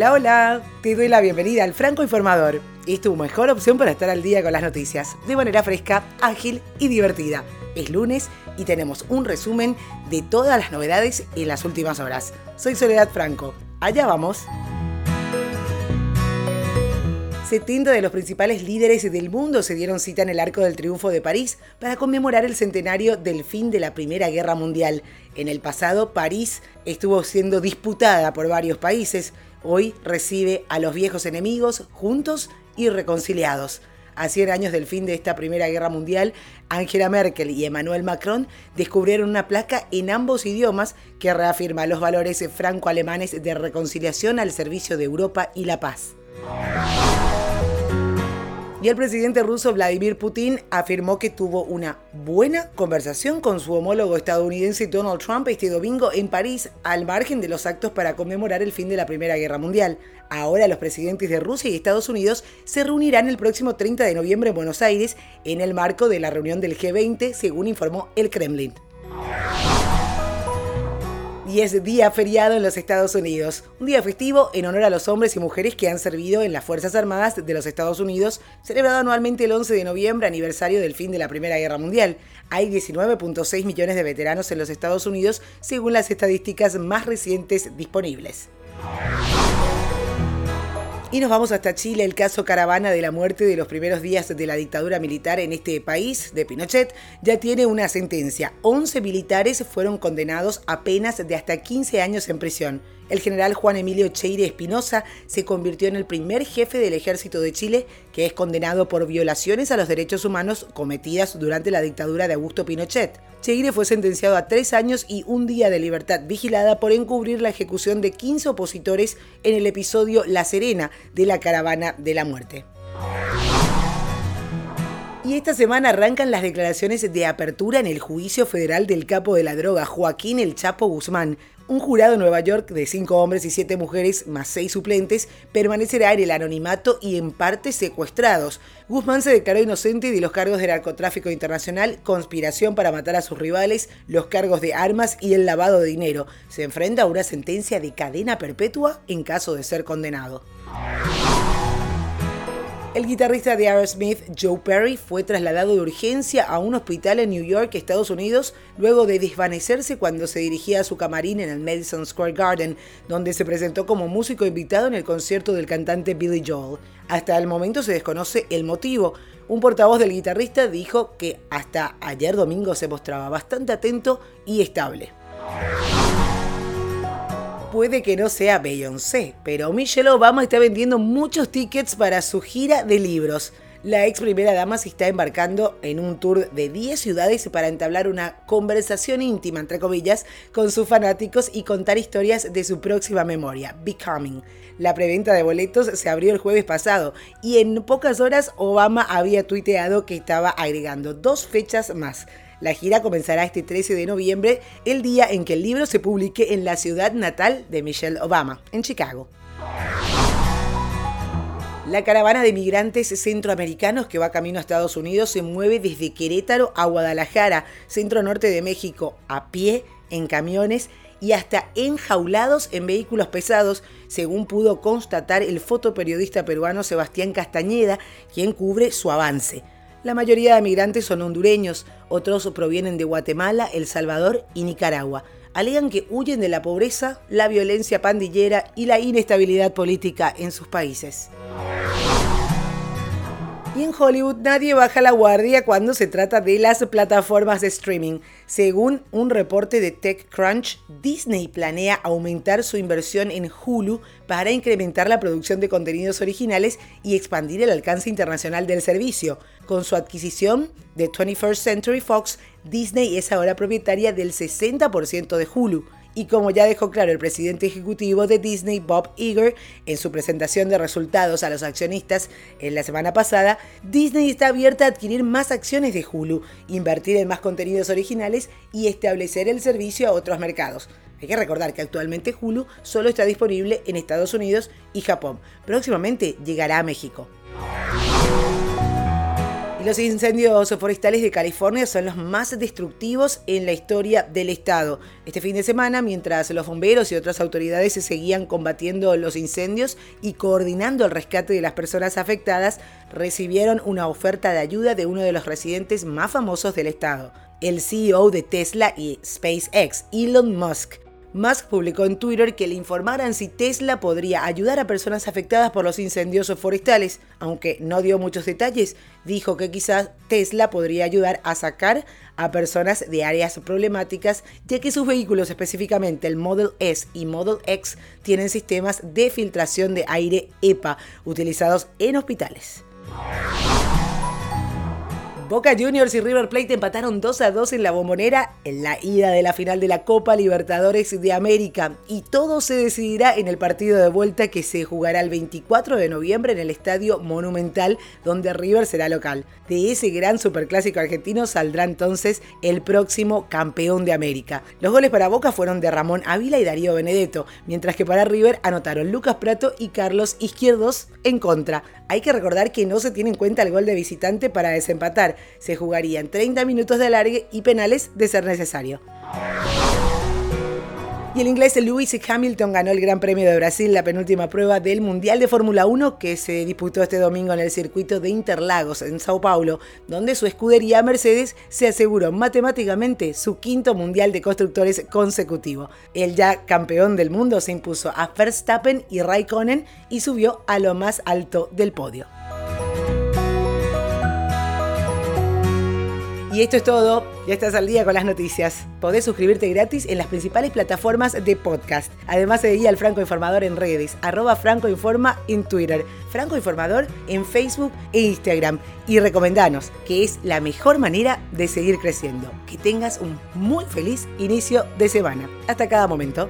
Hola, hola. Te doy la bienvenida al Franco Informador. Es tu mejor opción para estar al día con las noticias, de manera fresca, ágil y divertida. Es lunes y tenemos un resumen de todas las novedades en las últimas horas. Soy Soledad Franco. Allá vamos. 70 de los principales líderes del mundo se dieron cita en el Arco del Triunfo de París para conmemorar el centenario del fin de la Primera Guerra Mundial. En el pasado, París estuvo siendo disputada por varios países. Hoy recibe a los viejos enemigos juntos y reconciliados. A 100 años del fin de esta Primera Guerra Mundial, Angela Merkel y Emmanuel Macron descubrieron una placa en ambos idiomas que reafirma los valores franco-alemanes de reconciliación al servicio de Europa y la paz. Y el presidente ruso Vladimir Putin afirmó que tuvo una buena conversación con su homólogo estadounidense Donald Trump este domingo en París, al margen de los actos para conmemorar el fin de la Primera Guerra Mundial. Ahora los presidentes de Rusia y Estados Unidos se reunirán el próximo 30 de noviembre en Buenos Aires en el marco de la reunión del G20, según informó el Kremlin y es día feriado en los Estados Unidos. Un día festivo en honor a los hombres y mujeres que han servido en las Fuerzas Armadas de los Estados Unidos, celebrado anualmente el 11 de noviembre, aniversario del fin de la Primera Guerra Mundial. Hay 19.6 millones de veteranos en los Estados Unidos, según las estadísticas más recientes disponibles. Y nos vamos hasta Chile. El caso Caravana de la muerte de los primeros días de la dictadura militar en este país, de Pinochet, ya tiene una sentencia. 11 militares fueron condenados a penas de hasta 15 años en prisión. El general Juan Emilio Cheire Espinosa se convirtió en el primer jefe del ejército de Chile que es condenado por violaciones a los derechos humanos cometidas durante la dictadura de Augusto Pinochet. Cheire fue sentenciado a tres años y un día de libertad vigilada por encubrir la ejecución de 15 opositores en el episodio La Serena de la Caravana de la Muerte. Y esta semana arrancan las declaraciones de apertura en el juicio federal del capo de la droga, Joaquín El Chapo Guzmán, un jurado en Nueva York de cinco hombres y siete mujeres más seis suplentes permanecerá en el anonimato y en parte secuestrados. Guzmán se declaró inocente de los cargos de narcotráfico internacional, conspiración para matar a sus rivales, los cargos de armas y el lavado de dinero. Se enfrenta a una sentencia de cadena perpetua en caso de ser condenado. El guitarrista de Aerosmith, Joe Perry, fue trasladado de urgencia a un hospital en New York, Estados Unidos, luego de desvanecerse cuando se dirigía a su camarín en el Madison Square Garden, donde se presentó como músico invitado en el concierto del cantante Billy Joel. Hasta el momento se desconoce el motivo. Un portavoz del guitarrista dijo que hasta ayer domingo se mostraba bastante atento y estable puede que no sea Beyoncé, pero Michelle Obama está vendiendo muchos tickets para su gira de libros. La ex primera dama se está embarcando en un tour de 10 ciudades para entablar una conversación íntima, entre comillas, con sus fanáticos y contar historias de su próxima memoria, Becoming. La preventa de boletos se abrió el jueves pasado y en pocas horas Obama había tuiteado que estaba agregando dos fechas más. La gira comenzará este 13 de noviembre, el día en que el libro se publique en la ciudad natal de Michelle Obama, en Chicago. La caravana de migrantes centroamericanos que va camino a Estados Unidos se mueve desde Querétaro a Guadalajara, centro norte de México, a pie, en camiones y hasta enjaulados en vehículos pesados, según pudo constatar el fotoperiodista peruano Sebastián Castañeda, quien cubre su avance. La mayoría de migrantes son hondureños, otros provienen de Guatemala, El Salvador y Nicaragua. Alegan que huyen de la pobreza, la violencia pandillera y la inestabilidad política en sus países. Y en Hollywood nadie baja la guardia cuando se trata de las plataformas de streaming. Según un reporte de TechCrunch, Disney planea aumentar su inversión en Hulu para incrementar la producción de contenidos originales y expandir el alcance internacional del servicio. Con su adquisición de 21st Century Fox, Disney es ahora propietaria del 60% de Hulu. Y como ya dejó claro el presidente ejecutivo de Disney, Bob Iger, en su presentación de resultados a los accionistas en la semana pasada, Disney está abierta a adquirir más acciones de Hulu, invertir en más contenidos originales y establecer el servicio a otros mercados. Hay que recordar que actualmente Hulu solo está disponible en Estados Unidos y Japón. Próximamente llegará a México. Los incendios forestales de California son los más destructivos en la historia del estado. Este fin de semana, mientras los bomberos y otras autoridades se seguían combatiendo los incendios y coordinando el rescate de las personas afectadas, recibieron una oferta de ayuda de uno de los residentes más famosos del estado, el CEO de Tesla y SpaceX, Elon Musk. Musk publicó en Twitter que le informaran si Tesla podría ayudar a personas afectadas por los incendios forestales. Aunque no dio muchos detalles, dijo que quizás Tesla podría ayudar a sacar a personas de áreas problemáticas, ya que sus vehículos, específicamente el Model S y Model X, tienen sistemas de filtración de aire EPA utilizados en hospitales. Boca Juniors y River Plate empataron 2 a 2 en la bombonera en la ida de la final de la Copa Libertadores de América y todo se decidirá en el partido de vuelta que se jugará el 24 de noviembre en el Estadio Monumental donde River será local. De ese gran superclásico argentino saldrá entonces el próximo campeón de América. Los goles para Boca fueron de Ramón Ávila y Darío Benedetto, mientras que para River anotaron Lucas Prato y Carlos Izquierdos en contra. Hay que recordar que no se tiene en cuenta el gol de visitante para desempatar, se jugarían 30 minutos de alargue y penales de ser necesario. Y el inglés Lewis Hamilton ganó el Gran Premio de Brasil, la penúltima prueba del Mundial de Fórmula 1 que se disputó este domingo en el circuito de Interlagos, en Sao Paulo, donde su escudería Mercedes se aseguró matemáticamente su quinto Mundial de Constructores consecutivo. El ya campeón del mundo se impuso a Verstappen y Raikkonen y subió a lo más alto del podio. Y esto es todo. Ya estás al día con las noticias. Podés suscribirte gratis en las principales plataformas de podcast. Además, seguí al Franco Informador en redes, arroba Franco Informa en Twitter, Franco Informador en Facebook e Instagram. Y recomendanos, que es la mejor manera de seguir creciendo. Que tengas un muy feliz inicio de semana. Hasta cada momento.